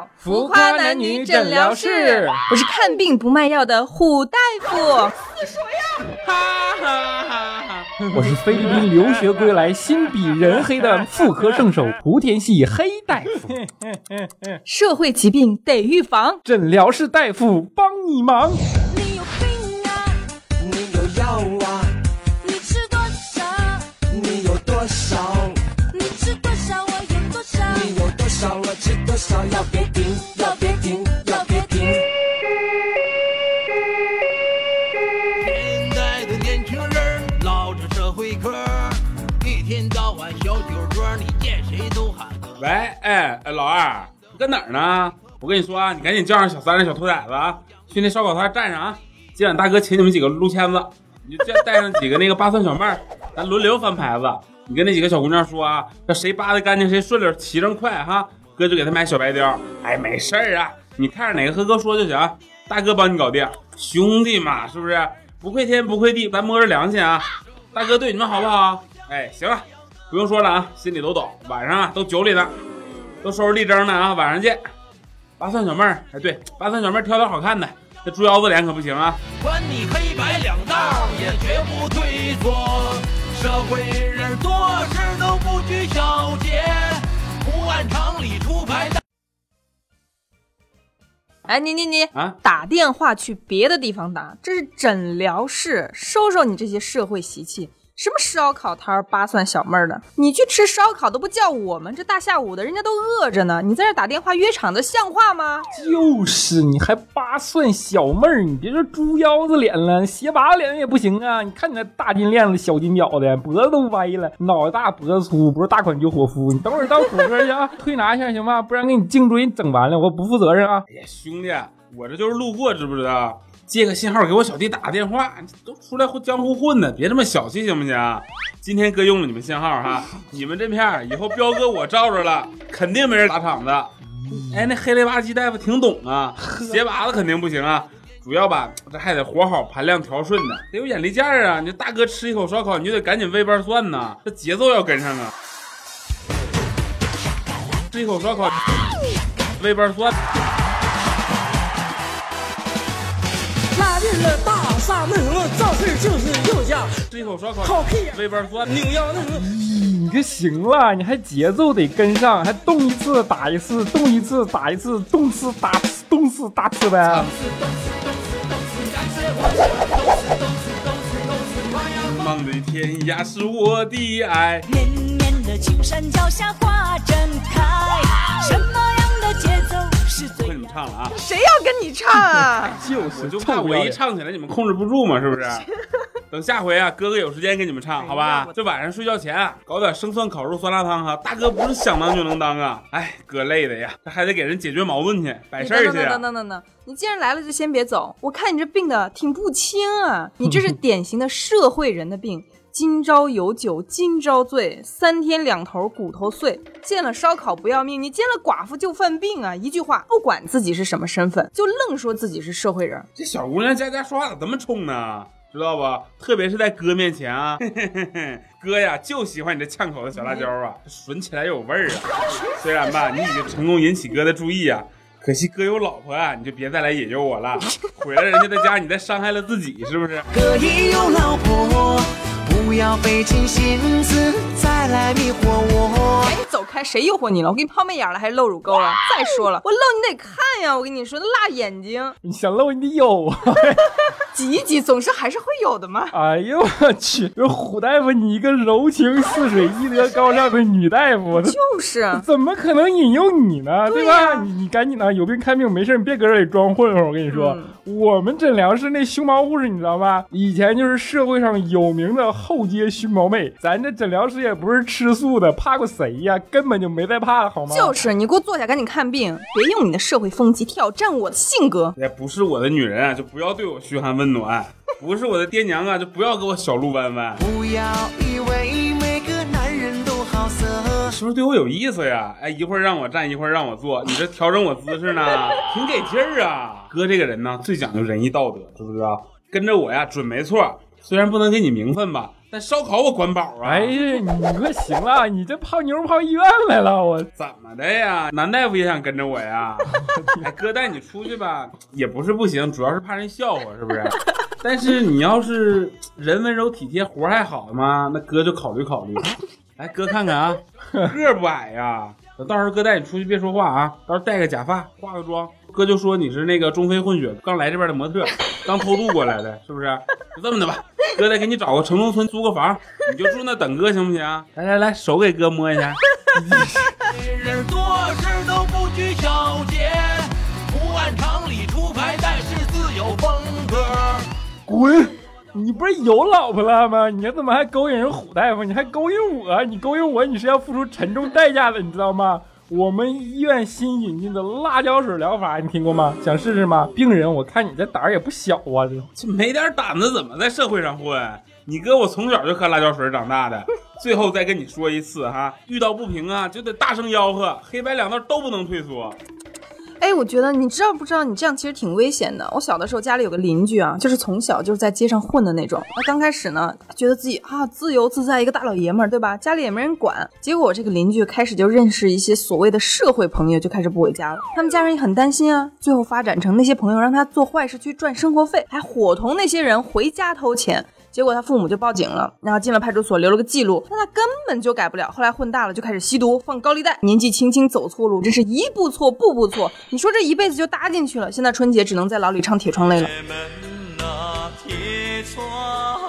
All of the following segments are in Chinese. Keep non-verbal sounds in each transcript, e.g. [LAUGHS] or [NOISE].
到浮夸男女诊疗室，我是看病不卖药的虎大夫。哈哈哈哈！我是菲律宾留学归来、心比人黑的妇科圣手莆田系黑大夫。社会疾病得预防，诊疗室大夫帮你忙。你有病啊！你有药少？我吃多少？要别停，要别停，要别停。现在的年轻人唠着社会嗑，一天到晚小酒桌，你见谁都喊哥。喂，哎哎，老二，你搁哪儿呢？我跟你说啊，你赶紧叫上小三、小兔崽子啊，去那烧烤摊站上啊。今晚大哥请你们几个撸签子，你就叫带上几个那个八蒜小妹儿，咱轮流翻牌子。你跟那几个小姑娘说啊，这谁扒的干净谁顺溜，骑上快哈，哥就给他买小白貂。哎，没事儿啊，你看着哪个和哥说就行，大哥帮你搞定。兄弟嘛，是不是？不愧天不愧地，咱摸着良心啊。大哥对你们好不好？哎，行了，不用说了啊，心里都懂。晚上啊，都酒里呢，都收拾立正呢啊，晚上见。八蒜小妹儿，哎对，八蒜小妹儿挑点好看的，这猪腰子脸可不行啊。管你黑白两道，也绝不退缩。社会人做事都不拘小节，不按常理出牌的。哎，你你你啊打电话去别的地方打，这是诊疗室，收收你这些社会习气。什么烧烤摊儿、八蒜小妹儿的，你去吃烧烤都不叫我们，这大下午的，人家都饿着呢，你在这打电话约场子，像话吗？就是，你还扒蒜小妹儿，你别说猪腰子脸了，斜拔脸也不行啊！你看你那大金链子、小金表的，脖子都歪了，脑袋大脖子粗，不是大款就伙夫。你等会儿到火车去啊，[LAUGHS] 推拿一下行吗？不然给你颈椎整完了，我不负责任啊！哎呀，兄弟，我这就是路过，知不知道？借个信号给我小弟打个电话，都出来混江湖混的，别这么小气行不行？今天哥用了你们信号哈，你们这片以后彪哥我罩着了，肯定没人打场子。哎，那黑了吧唧大夫挺懂啊，鞋拔子肯定不行啊。主要吧，这还得活好，盘量调顺的，得有眼力见儿啊！你大哥吃一口烧烤，你就得赶紧喂瓣蒜呐，这节奏要跟上啊！吃一口烧烤，喂瓣蒜。进了大厦门河，造事就是右家，吃一口烧烤，靠屁呀！喂瓣蒜。扭腰那个。你这行了，你还节奏得跟上，还动一次打一次，动一次打一次，动次打次，动次打次呗。梦的天涯是我的爱。绵绵的青山脚下花正开，什么样的节奏不跟你们唱了啊！谁要跟你唱啊？[LAUGHS] 就是，我就怕我一唱起来你们控制不住嘛，是不是？[LAUGHS] 等下回啊，哥哥有时间给你们唱，好吧？这晚上睡觉前啊，搞点生蒜烤肉酸辣汤哈，大哥不是想当就能当啊！哎，哥累的呀，这还得给人解决矛盾去，摆事儿去等等等等等等，你既然来了就先别走，我看你这病的挺不轻啊，你这是 [LAUGHS] 典型的社会人的病。今朝有酒今朝醉，三天两头骨头碎。见了烧烤不要命，你见了寡妇就犯病啊！一句话，不管自己是什么身份，就愣说自己是社会人。这小姑娘家家说话咋这么冲呢？知道不？特别是在哥面前啊，嘿嘿嘿嘿哥呀就喜欢你这呛口的小辣椒啊，吮起来有味儿啊。虽然吧，你已经成功引起哥的注意啊，[LAUGHS] 可惜哥有老婆啊，你就别再来引诱我了。毁了人家的家，你再伤害了自己，是不是？可以有老婆，不要费尽心思再来迷惑我。赶紧走开，谁诱惑你了？我给你抛媚眼了还是露乳沟了？再说了，我露你得看呀！我跟你说，那辣眼睛你想露你得有啊！挤一挤，总是还是会有的嘛。哎呦我去，这虎大夫，你一个柔情似水、医德高尚的女大夫，[LAUGHS] 就是，怎么可能引诱你呢？对吧？你你赶紧的，有病看病，没事你别搁这里装混混。我跟你说，我们诊疗室那熊猫护士你知道吧？以前就是社会上有名的后街熊猫妹，咱这诊疗室也不是吃素的，怕过谁呀？根本就没在怕好吗？就是，你给我坐下，赶紧看病，别用你的社会风气挑战我的性格。也，不是我的女人啊，就不要对我嘘寒问暖；[LAUGHS] 不是我的爹娘啊，就不要给我小鹿弯弯。不要以为每个男人都好色。是不是对我有意思呀？哎，一会儿让我站，一会儿让我坐，你这调整我姿势呢，[LAUGHS] 挺给劲儿啊。哥这个人呢，最讲究仁义道德，知不知道？跟着我呀，准没错。虽然不能给你名分吧，但烧烤我管饱啊。哎呀，你快行了，[LAUGHS] 你这泡妞泡医院来了，我怎么的呀？男大夫也想跟着我呀？[LAUGHS] 哎，哥带你出去吧，也不是不行，主要是怕人笑话，是不是？但是你要是人温柔体贴，活还好嘛，那哥就考虑考虑。来，哥看看啊，[LAUGHS] 个儿不矮呀。等到时候哥带你出去，别说话啊，到时候戴个假发，化个妆，哥就说你是那个中非混血，刚来这边的模特，刚偷渡过来的，是不是？就这么的吧，哥再给你找个城中村租个房，你就住那等哥行不行？来来来，手给哥摸一下。人做事都不拘小节，不按常理出牌，但是自有风格。滚！你不是有老婆了吗？你怎么还勾引人虎大夫？你还勾引我？你勾引我，你是要付出沉重代价的，你知道吗？我们医院新引进的辣椒水疗法，你听过吗？想试试吗？病人，我看你这胆儿也不小啊！这这没点胆子怎么在社会上混？你哥我从小就喝辣椒水长大的。[LAUGHS] 最后再跟你说一次哈，遇到不平啊就得大声吆喝，黑白两道都不能退缩。哎，我觉得你知道不知道，你这样其实挺危险的。我小的时候家里有个邻居啊，就是从小就是在街上混的那种。他刚开始呢，觉得自己啊自由自在，一个大老爷们儿，对吧？家里也没人管。结果这个邻居开始就认识一些所谓的社会朋友，就开始不回家了。他们家人也很担心啊。最后发展成那些朋友让他做坏事去赚生活费，还伙同那些人回家偷钱。结果他父母就报警了，然后进了派出所留了个记录，但他根本就改不了。后来混大了就开始吸毒、放高利贷，年纪轻轻走错路，真是一步错步步错。你说这一辈子就搭进去了，现在春节只能在牢里唱《铁窗泪》了。铁门啊，铁窗，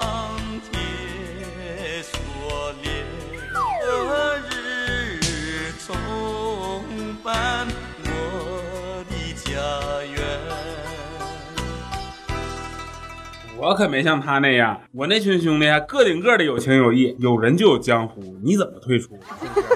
我可没像他那样，我那群兄弟啊，个顶个的有情有义，有人就有江湖，你怎么退出？是不是？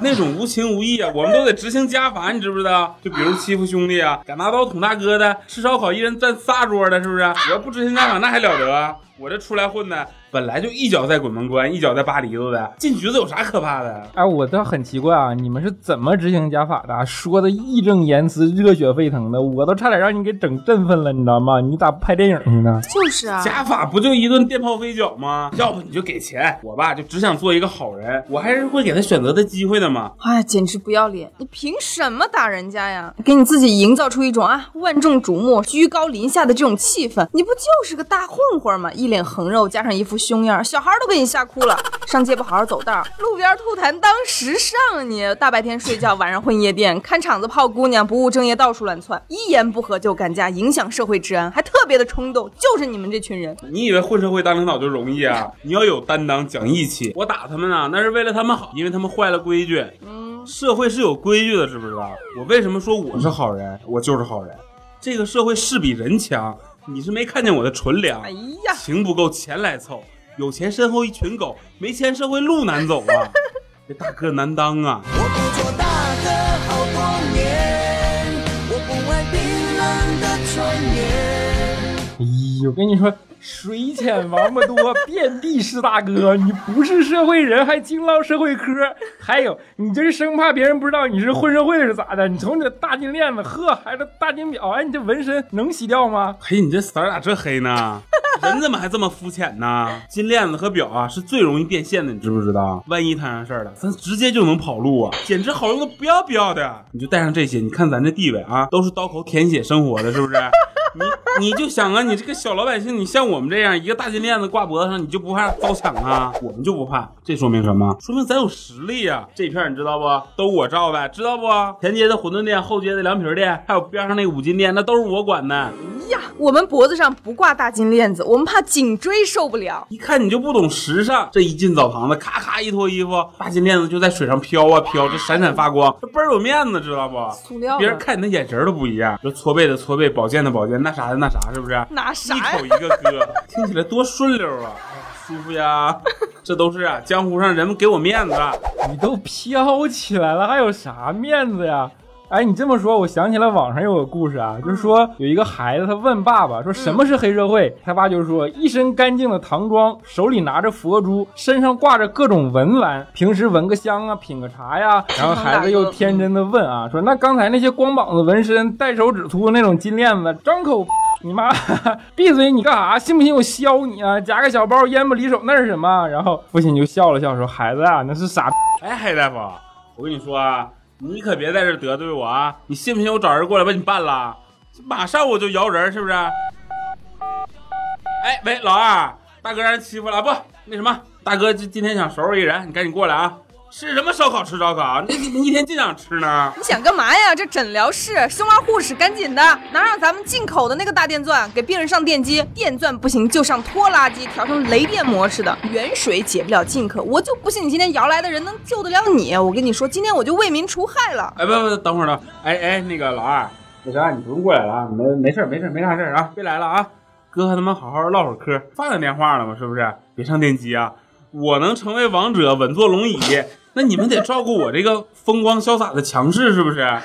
那种无情无义啊，我们都得执行家法，你知不知道？就比如欺负兄弟啊，敢拿刀捅大哥的，吃烧烤一人占仨桌的，是不是？我要不执行家法，那还了得？我这出来混的，本来就一脚在鬼门关，一脚在巴黎子的，进局子有啥可怕的？哎，我倒很奇怪啊，你们是怎么执行家法的？说的义正言辞、热血沸腾的，我都差点让你给整振奋了，你知道吗？你咋不拍电影去呢？就是啊，家法不就一顿电炮飞脚吗？要不你就给钱，我吧就只想做一个好人，我还是会给他选择的机会的嘛。哎，简直不要脸！你凭什么打人家呀？给你自己营造出一种啊万众瞩目、居高临下的这种气氛，你不就是个大混混吗？一脸横肉，加上一副凶样，小孩都给你吓哭了。[LAUGHS] 上街不好好走道，路边吐痰当时尚啊你！大白天睡觉，晚上混夜店，看场子泡姑娘，不务正业到处乱窜，一言不合就干架，影响社会治安，还特别的冲动，就是你们这群人。你以为混社会当领导就容易啊？你要有担当，讲义气。我打他们啊，那是为了他们好，因为他们坏了规矩。嗯，社会是有规矩的，知不知道？我为什么说我是好人？我就是好人。这个社会是比人强，你是没看见我的纯良。哎呀，情不够，钱来凑。有钱身后一群狗，没钱社会路难走啊！[LAUGHS] 这大哥难当啊！我不做大哥我跟你说，水浅王八多，遍地是大哥。你不是社会人，还净唠社会嗑。还有，你这是生怕别人不知道你是混社会是咋的？你瞅你这大金链子，呵，还这大金表，哎，你这纹身能洗掉吗？嘿，你这色咋这黑呢？人怎么还这么肤浅呢？金链子和表啊是最容易变现的，你知不知道？万一摊上事儿了，咱直接就能跑路啊，简直好用的不要不要的。你就带上这些，你看咱这地位啊，都是刀口舔血生活的，是不是？你你就想啊，你这个小老百姓，你像我们这样一个大金链子挂脖子上，你就不怕遭抢啊？我们就不怕，这说明什么？说明咱有实力呀、这片你知道不？都我罩的，知道不？前街的馄饨店，后街的凉皮店，还有边上那五金店，那都是我管的。呀，我们脖子上不挂大金链子，我们怕颈椎受不了。一看你就不懂时尚。这一进澡堂子，咔咔一脱衣服，大金链子就在水上飘啊飘，这闪闪发光，这倍儿有面子，知道不？塑料别人看你的眼神都不一样。这搓背的搓背，保健的保健，那啥的那啥，是不是？拿啥一口一个哥，听起来多顺溜啊！舒服呀，这都是啊，江湖上人们给我面子。你都飘起来了，还有啥面子呀？哎，你这么说，我想起来网上有个故事啊，就是说有一个孩子，他问爸爸说什么是黑社会，他爸就说一身干净的唐装，手里拿着佛珠，身上挂着各种文玩，平时闻个香啊，品个茶呀。然后孩子又天真的问啊，说那刚才那些光膀子纹身、戴手指粗那种金链子，张口你妈闭嘴！你干啥？信不信我削你啊？夹个小包，烟不离手，那是什么？然后父亲就笑了笑说：“孩子啊，那是傻逼。哎，黑大夫，我跟你说啊，你可别在这得罪我啊！你信不信我找人过来把你办了？马上我就摇人，是不是？哎，喂，老二，大哥让人欺负了，不，那什么，大哥今今天想收拾一人，你赶紧过来啊！吃什么烧烤吃烧烤，[LAUGHS] 你你一天净想吃呢？你想干嘛呀？这诊疗室，胸麻护士，赶紧的，拿上咱们进口的那个大电钻，给病人上电机。电钻不行就上拖拉机，调成雷电模式的。远水解不了近渴，我就不信你今天摇来的人能救得了你。我跟你说，今天我就为民除害了。哎，不不，等会儿呢。哎哎，那个老二，那啥，你不用过来了啊，没没事没事没啥事啊，别来了啊。哥和他们好好唠会儿嗑，放下电话了吗？是不是？别上电机啊！我能成为王者，稳坐龙椅，那你们得照顾我这个风光潇洒的强势，是不是？哎，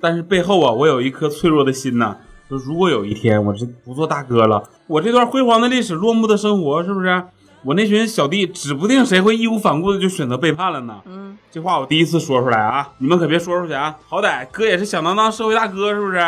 但是背后啊，我有一颗脆弱的心呐。说如果有一天我这不做大哥了，我这段辉煌的历史、落幕的生活，是不是？我那群小弟指不定谁会义无反顾的就选择背叛了呢。嗯，这话我第一次说出来啊，你们可别说出去啊！好歹哥也是响当当社会大哥，是不是？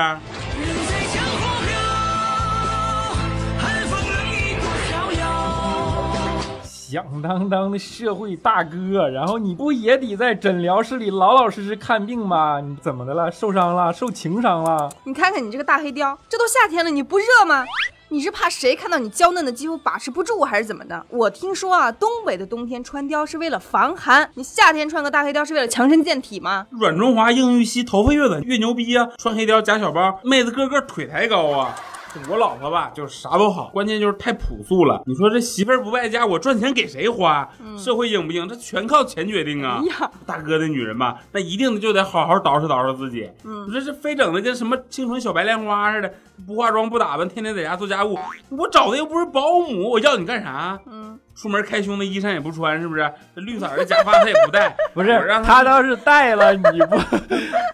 响当当的社会大哥，然后你不也得在诊疗室里老老实实看病吗？你怎么的了？受伤了？受情伤了？你看看你这个大黑貂，这都夏天了，你不热吗？你是怕谁看到你娇嫩的肌肤把持不住，还是怎么的？我听说啊，东北的冬天穿貂是为了防寒，你夏天穿个大黑貂是为了强身健体吗？软中华，硬玉溪，头发越短越牛逼啊！穿黑貂夹小包，妹子个个腿抬高啊！我老婆吧，就是啥都好，关键就是太朴素了。你说这媳妇儿不败家，我赚钱给谁花？社会硬不硬？这全靠钱决定啊！大哥的女人吧，那一定就得好好捯饬捯饬自己。嗯你说这非整的跟什么清纯小白莲花似的，不化妆不打扮，天天在家做家务。我找的又不是保姆，我要你干啥？嗯，出门开胸的衣裳也不穿，是不是？这绿色的假发他也不戴，[LAUGHS] 不是他倒是戴了，你不，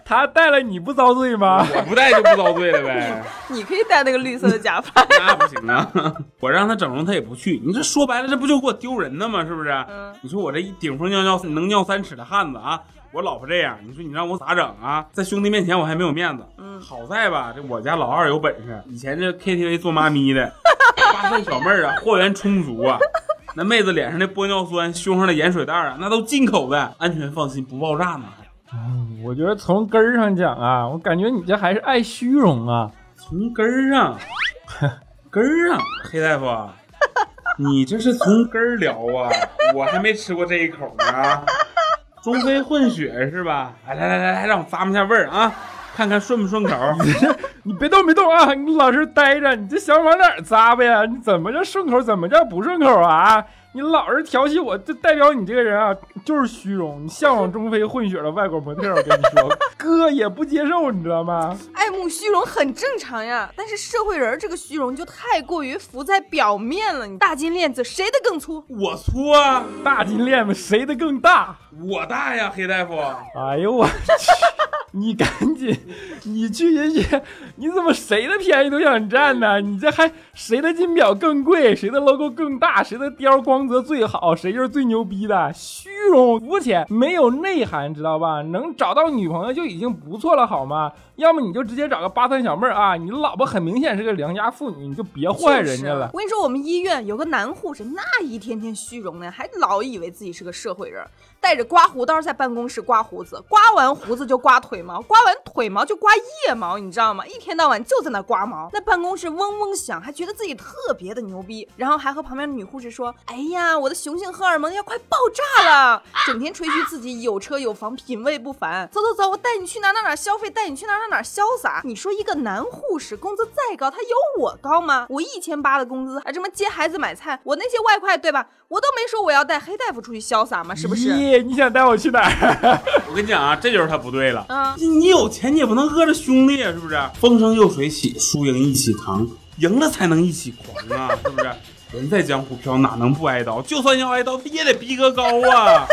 他戴了你不遭罪吗？我不戴就不遭罪了呗。你可以戴那个绿色的假发。那不行啊！我让他整容，他也不去。你这说白了，这不就给我丢人呢吗？是不是？嗯你说我这一顶风尿尿能尿三尺的汉子啊，我老婆这样，你说你让我咋整啊？在兄弟面前我还没有面子。嗯好在吧，这我家老二有本事，以前这 KTV 做妈咪的，八岁小妹儿啊，货源充足啊。那妹子脸上的玻尿酸，胸上的盐水袋啊，那都进口的，安全放心，不爆炸呢。我觉得从根儿上讲啊，我感觉你这还是爱虚荣啊。从根儿上，[LAUGHS] 根儿上，黑大夫，你这是从根儿聊啊？我还没吃过这一口呢。[LAUGHS] 中非混血是吧？来来来来来，让我咂摸一下味儿啊，看看顺不顺口。[LAUGHS] 你别动别动啊！你老实待着，你这想往哪儿咂巴呀？你怎么叫顺口，怎么叫不顺口啊？你老是调戏我，这代表你这个人啊，就是虚荣。你向往中非混血的外国模特，我跟你说，[LAUGHS] 哥也不接受，你知道吗？爱慕虚荣很正常呀，但是社会人这个虚荣就太过于浮在表面了。你大金链子谁的更粗？我粗啊，大金链子谁的更大？我大呀，黑大夫。哎呦我去！你赶紧，你去去去！你怎么谁的便宜都想占呢？你这还谁的金表更贵，谁的 logo 更大，谁的貂光泽最好，谁就是最牛逼的？虚荣、肤浅，没有内涵，知道吧？能找到女朋友就已经不错了，好吗？要么你就直接找个八三小妹儿啊！你老婆很明显是个良家妇女，你就别祸害人家了。我跟你说，我们医院有个男护士，那一天天虚荣呢，还老以为自己是个社会人儿，带着刮胡刀在办公室刮胡子，刮完胡子就刮腿毛，刮完腿毛就刮腋毛，你知道吗？一天到晚就在那刮毛，那办公室嗡嗡响，还觉得自己特别的牛逼，然后还和旁边的女护士说：“哎呀，我的雄性荷尔蒙要快爆炸了！”整天吹嘘自己有车有房，品味不凡。走走走，我带你去哪哪哪消费，带你去哪哪哪潇洒。你说一个男护士工资再高，他有我高吗？我一千八的工资，还这么接孩子买菜，我那些外快对吧？我都没说我要带黑大夫出去潇洒吗？是不是？咦，你想带我去哪儿？[LAUGHS] 我跟你讲啊，这就是他不对了。啊你你有钱你也不能饿着兄弟啊，是不是？风生又水起，输赢一起扛，赢了才能一起狂啊，[LAUGHS] 是不是？人在江湖飘，哪能不挨刀？就算要挨刀，他也得逼格高啊。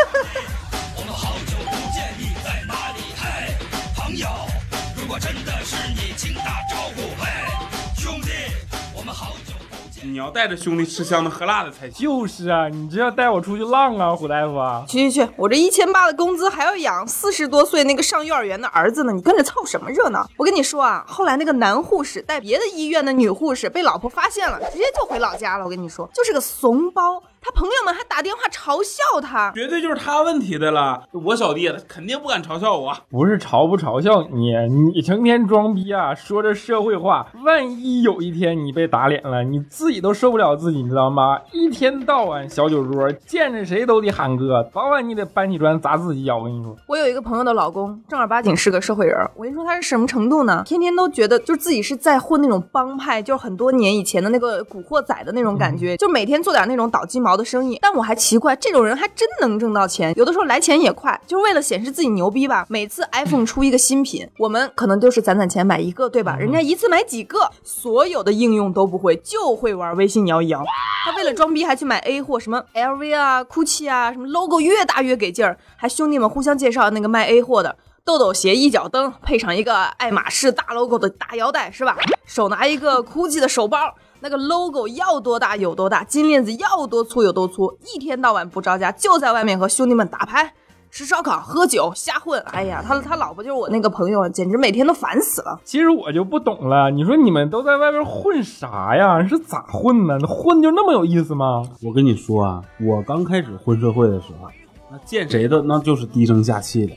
你，要带着兄弟吃香的喝辣的才行。就是啊，你这要带我出去浪啊，胡大夫啊！去去去，我这一千八的工资还要养四十多岁那个上幼儿园的儿子呢，你跟着凑什么热闹？我跟你说啊，后来那个男护士带别的医院的女护士被老婆发现了，直接就回老家了。我跟你说，就是个怂包，他朋友们还打电话嘲笑他。绝对就是他问题的了。我小弟他肯定不敢嘲笑我。不是嘲不嘲笑你，你成天装逼啊，说着社会话，万一有一天你被打脸了，你自己都受不了自己，你知道吗？一天到晚小酒桌，见着谁都得喊哥，早晚你得搬起砖砸自己脚。我跟你说，我有一个朋友的老公，正儿八经是个社会人。我跟你说他是什么程度呢？天天都觉得就是自己是在混那种帮派，就是很多年以前的那个古惑仔的那种感觉，就每天做点那种倒鸡毛的生意。但我还奇怪，这种人还真能挣到钱，有的时候来钱也快，就是为了显示自己牛逼吧。每次 iPhone 出一个新品，我们可能就是攒攒钱买一个，对吧？人家一次买几个，所有的应用都不会，就会玩微信摇一摇。他为了装逼还去买 A 货，什么 LV 啊、GUCCI 啊，什么 logo 越大越给劲儿，还兄弟们互相介绍那个卖 A 货的。豆豆鞋一脚蹬，配上一个爱马仕大 logo 的大腰带，是吧？手拿一个 GUCCI 的手包，那个 logo 要多大有多大，金链子要多粗有多粗，一天到晚不着家，就在外面和兄弟们打牌、吃烧烤、喝酒、瞎混。哎呀，他他老婆就是我那个朋友，简直每天都烦死了。[LAUGHS] 其实我就不懂了，你说你们都在外边混啥呀？是咋混呢？混就那么有意思吗？我跟你说啊，我刚开始混社会的时候，那见谁的那就是低声下气的，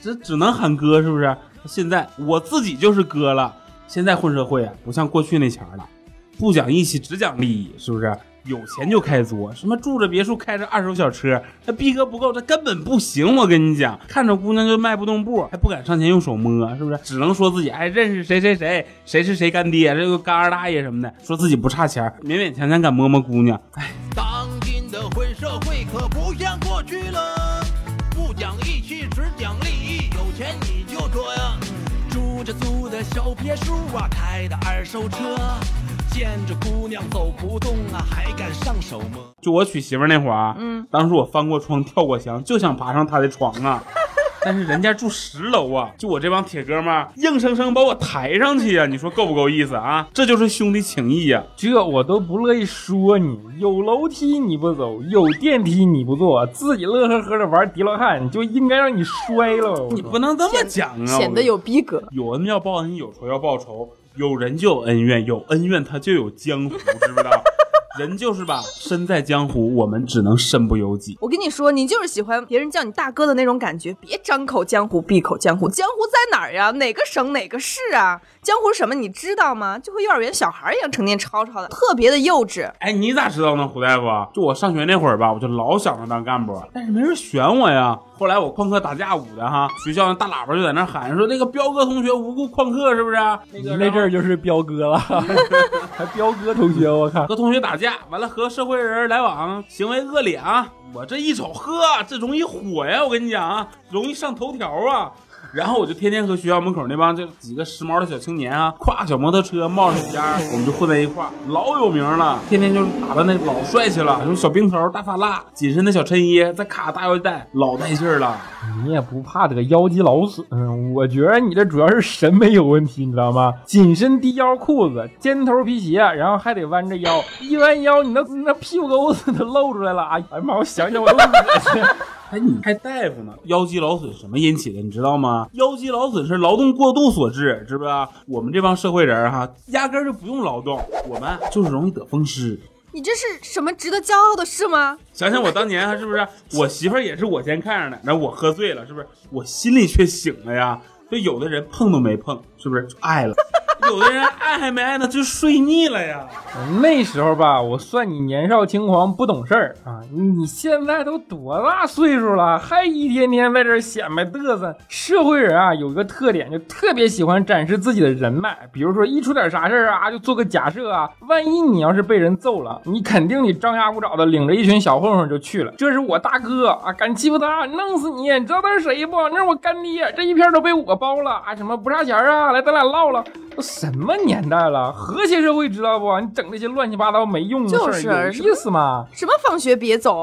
这只能喊哥，是不是？现在我自己就是哥了。现在混社会啊，不像过去那前儿了，不讲义气，只讲利益，是不是？有钱就开作，什么住着别墅，开着二手小车，那逼格不够，这根本不行。我跟你讲，看着姑娘就迈不动步，还不敢上前用手摸，是不是？只能说自己哎认识谁谁谁，谁是谁干爹，这个干二大爷什么的，说自己不差钱，勉勉强强敢摸摸姑娘。哎，当今的混社会可不像过去了，不讲义气，只讲利益，有钱你就这样。住着租的小别墅啊，开的二手车，见着姑娘走不动啊，还敢上手吗。就我娶媳妇儿那会儿啊，嗯，当时我翻过窗跳过墙，就想爬上她的床啊。[LAUGHS] 但是人家住十楼啊，就我这帮铁哥们儿硬生生把我抬上去呀、你说够不够意思啊？这就是兄弟情谊呀、这我都不乐意说你，有楼梯你不走，有电梯你不坐，自己乐呵呵的玩迪罗汉，就应该让你摔了。你不能这么讲啊！显得有逼格。有恩要报恩，有仇要报仇，有人就有恩怨，有恩怨他就有江湖，知不知道？人就是吧，身在江湖，我们只能身不由己。我跟你说，你就是喜欢别人叫你大哥的那种感觉，别张口江湖闭口江湖，江湖在哪儿呀？哪个省哪个市啊？江湖什么你知道吗？就和幼儿园小孩一样，成天吵吵的，特别的幼稚。哎，你咋知道呢，胡大夫？就我上学那会儿吧，我就老想着当干部，但是没人选我呀。后来我旷课打架舞的哈，学校那大喇叭就在那喊说那个彪哥同学无故旷课，是不是？那个那阵儿就是彪哥了，[LAUGHS] 还彪哥同学，我靠！和同学打架，完了和社会人来往，行为恶劣啊！我这一瞅，呵，这容易火呀！我跟你讲啊，容易上头条啊。然后我就天天和学校门口那帮这几个时髦的小青年啊，挎小摩托车冒着烟，我们就混在一块儿，老有名了。天天就打扮的老帅气了，什么小平头、大发蜡、紧身的小衬衣，再卡大腰带，老带劲儿了。你也不怕得腰肌劳损？嗯我觉得你这主要是审美有问题，你知道吗？紧身低腰裤子，尖头皮鞋，然后还得弯着腰，一弯腰，你那那屁股沟子都露出来了。哎呀妈，我想想我都恶心。哎，你还大夫呢？腰肌劳损什么引起的？你知道吗？腰肌劳损是劳动过度所致，知不知道？我们这帮社会人儿哈，压根儿就不用劳动，我们就是容易得风湿。你这是什么值得骄傲的事吗？想想我当年还是不是？我媳妇儿也是我先看上的，然后我喝醉了，是不是？我心里却醒了呀。就有的人碰都没碰，是不是就爱了？有的人爱还没爱呢，就睡腻了呀。那时候吧，我算你年少轻狂不懂事儿啊！你现在都多大岁数了，还一天天在这显摆嘚瑟。社会人啊，有一个特点，就特别喜欢展示自己的人脉。比如说一出点啥事儿啊，就做个假设啊，万一你要是被人揍了，你肯定得张牙舞爪的领着一群小混混就去了。这是我大哥啊，敢欺负他，弄死你！你知道他是谁不？那是我干爹，这一片都被我包了啊！什么不差钱啊？来，咱俩唠唠。都什么年代了？和谐社会知道不？你整那些乱七八糟没用的事儿，就是有意思吗？什么放学别走，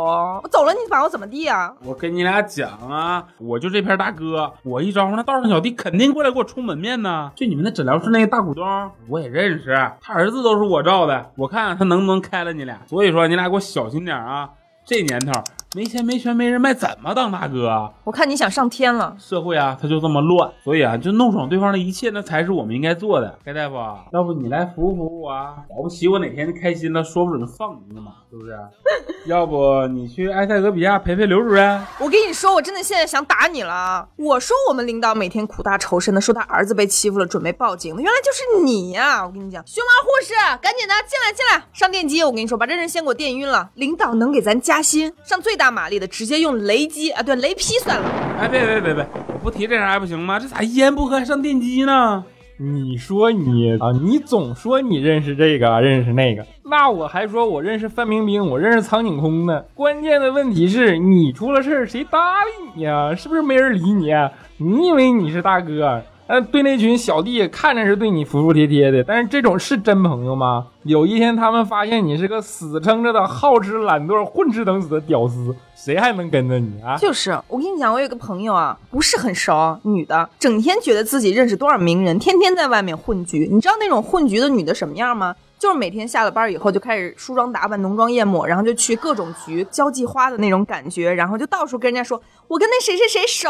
我走了你把我怎么地啊？我跟你俩讲啊，我就这片大哥，我一招呼那道上小弟肯定过来给我充门面呢。就你们那诊疗室那个大股东，我也认识，他儿子都是我罩的，我看看他能不能开了你俩。所以说你俩给我小心点啊，这年头没钱没权没人脉，怎么当大哥啊？我看你想上天了。社会啊，它就这么乱，所以啊，就弄爽对方的一切，那才是我们应该做的。该大夫啊，要不你来服务服务我啊？保不齐我哪天开心了，说不准就放你呢嘛，是不是？[LAUGHS] 要不你去埃塞俄比亚陪陪刘主任？我跟你说，我真的现在想打你了。我说我们领导每天苦大仇深的说他儿子被欺负了，准备报警的，原来就是你呀、我跟你讲，熊猫护士，赶紧的进来进来，上电机。我跟你说，把这人先给我电晕了。领导能给咱加薪，上最大马力的，直接用雷击啊，对，雷劈算了。哎，别别别别，我不提这茬还不行吗？这咋一言不合还上电击呢？你说你啊，你总说你认识这个，认识那个，那我还说我认识范冰冰，我认识苍井空呢。关键的问题是你出了事儿，谁搭理你呀？是不是没人理你啊？你以为你是大哥？呃，对那群小弟看着是对你服服帖帖的，但是这种是真朋友吗？有一天他们发现你是个死撑着的好吃懒惰、混吃等死的屌丝，谁还能跟着你啊？就是，我跟你讲，我有个朋友啊，不是很熟，女的，整天觉得自己认识多少名人，天天在外面混局。你知道那种混局的女的什么样吗？就是每天下了班以后就开始梳妆打扮、浓妆艳抹，然后就去各种局交际花的那种感觉，然后就到处跟人家说：“我跟那谁谁谁熟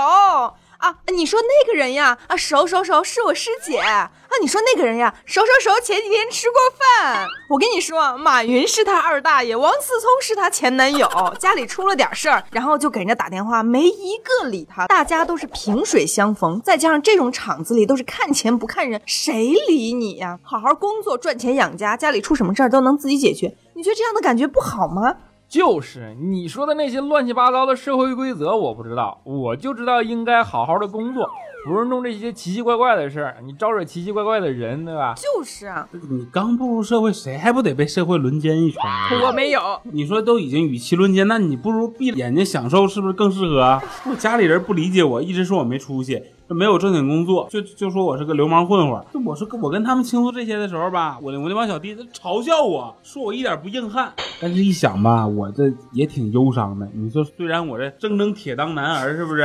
啊！你说那个人呀啊熟熟熟是我师姐啊！你说那个人呀熟熟熟前几天吃过饭。我跟你说，马云是他二大爷，王思聪是他前男友，家里出了点事儿，然后就给人家打电话，没一个理他，大家都是萍水相逢，再加上这种场子里都是看钱不看人，谁理你呀？好好工作赚钱养家，家里出什么事儿都能自己解决，你觉得这样的感觉不好吗？就是你说的那些乱七八糟的社会规则，我不知道，我就知道应该好好的工作，不是弄这些奇奇怪怪的事儿，你招惹奇奇怪怪的人，对吧？就是啊，你刚步入社会，谁还不得被社会轮奸一圈儿？我没有。你说都已经与其轮奸，那你不如闭眼睛享受，是不是更适合啊？我家里人不理解我，一直说我没出息，这没有正经工作，就就说我是个流氓混混。就我是跟我跟他们倾诉这些的时候吧，我我那帮小弟他嘲笑我说我一点不硬汉。但是一想吧，我这也挺忧伤的。你说虽然我这铮铮铁当男儿，是不是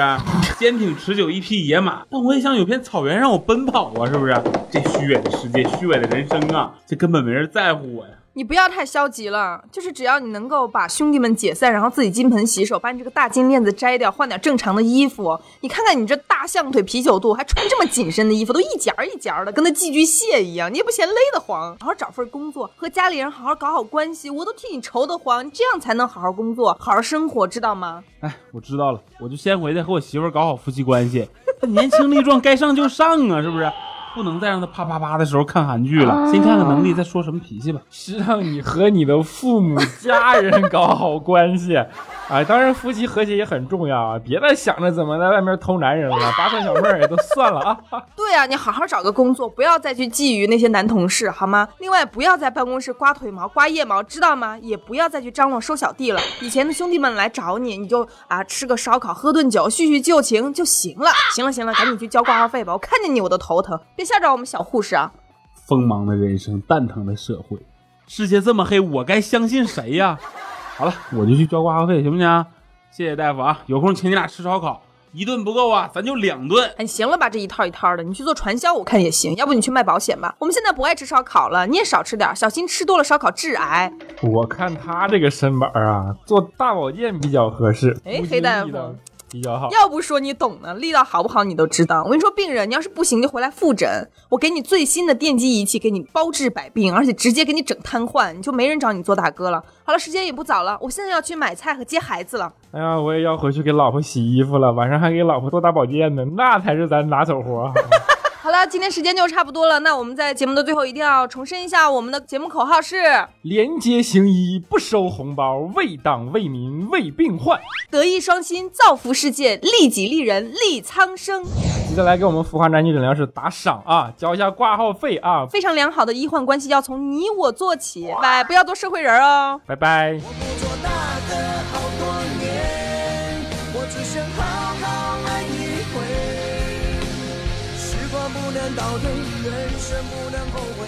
坚挺持久一匹野马，但我也想有片草原让我奔跑啊，是不是？这虚伪的世界，虚伪的人生啊，这根本没人在乎我呀。你不要太消极了，就是只要你能够把兄弟们解散，然后自己金盆洗手，把你这个大金链子摘掉，换点正常的衣服。你看看你这大象腿啤酒肚，还穿这么紧身的衣服，都一节儿一节儿的，跟那寄居蟹一样，你也不嫌勒得慌？好好找份工作，和家里人好好搞好关系，我都替你愁得慌。你这样才能好好工作，好好生活，知道吗？哎，我知道了，我就先回去和我媳妇儿搞好夫妻关系。[LAUGHS] 年轻力壮，该上就上啊，是不是？不能再让他啪啪啪的时候看韩剧了，先看看能力，再说什么脾气吧。是让你和你的父母、家人搞好关系。哎，当然夫妻和谐也很重要啊！别再想着怎么在外面偷男人了，八蒜小妹儿也都算了啊。[LAUGHS] 对啊、你好好找个工作，不要再去觊觎那些男同事，好吗？另外，不要在办公室刮腿毛、刮腋毛，知道吗？也不要再去张罗收小弟了。以前的兄弟们来找你，你就啊吃个烧烤、喝顿酒、叙叙旧情就行了。行了行了，赶紧去交挂号费吧！我看见你我都头疼，别吓着我们小护士啊！锋芒的人生，蛋疼的社会，世界这么黑，我该相信谁呀？好了，我就去交挂号费，行不行？谢谢大夫啊，有空请你俩吃烧烤，一顿不够啊，咱就两顿。哎，行了吧，这一套一套的，你去做传销我看也行，要不你去卖保险吧。我们现在不爱吃烧烤了，你也少吃点，小心吃多了烧烤致癌。我看他这个身板啊，做大保健比较合适。哎黑大夫比较好。要不说你懂呢，力道好不好你都知道。我跟你说，病人你要是不行就回来复诊，我给你最新的电击仪器，给你包治百病，而且直接给你整瘫痪，你就没人找你做大哥了。好了，时间也不早了，我现在要去买菜和接孩子了。哎呀，我也要回去给老婆洗衣服了，晚上还给老婆做大保健呢，那才是咱拿手活。好了，今天时间就差不多了，那我们在节目的最后一定要重申一下我们的节目口号是：廉洁行医，不收红包，为党为民为病患。德艺双馨，造福世界，利己利人，利苍生。记得来给我们孵化男女诊疗室打赏啊，交一下挂号费啊，非常良好的医患关系要从你我做起，拜，不要做社会人哦。拜拜。倒退，人生不能后悔，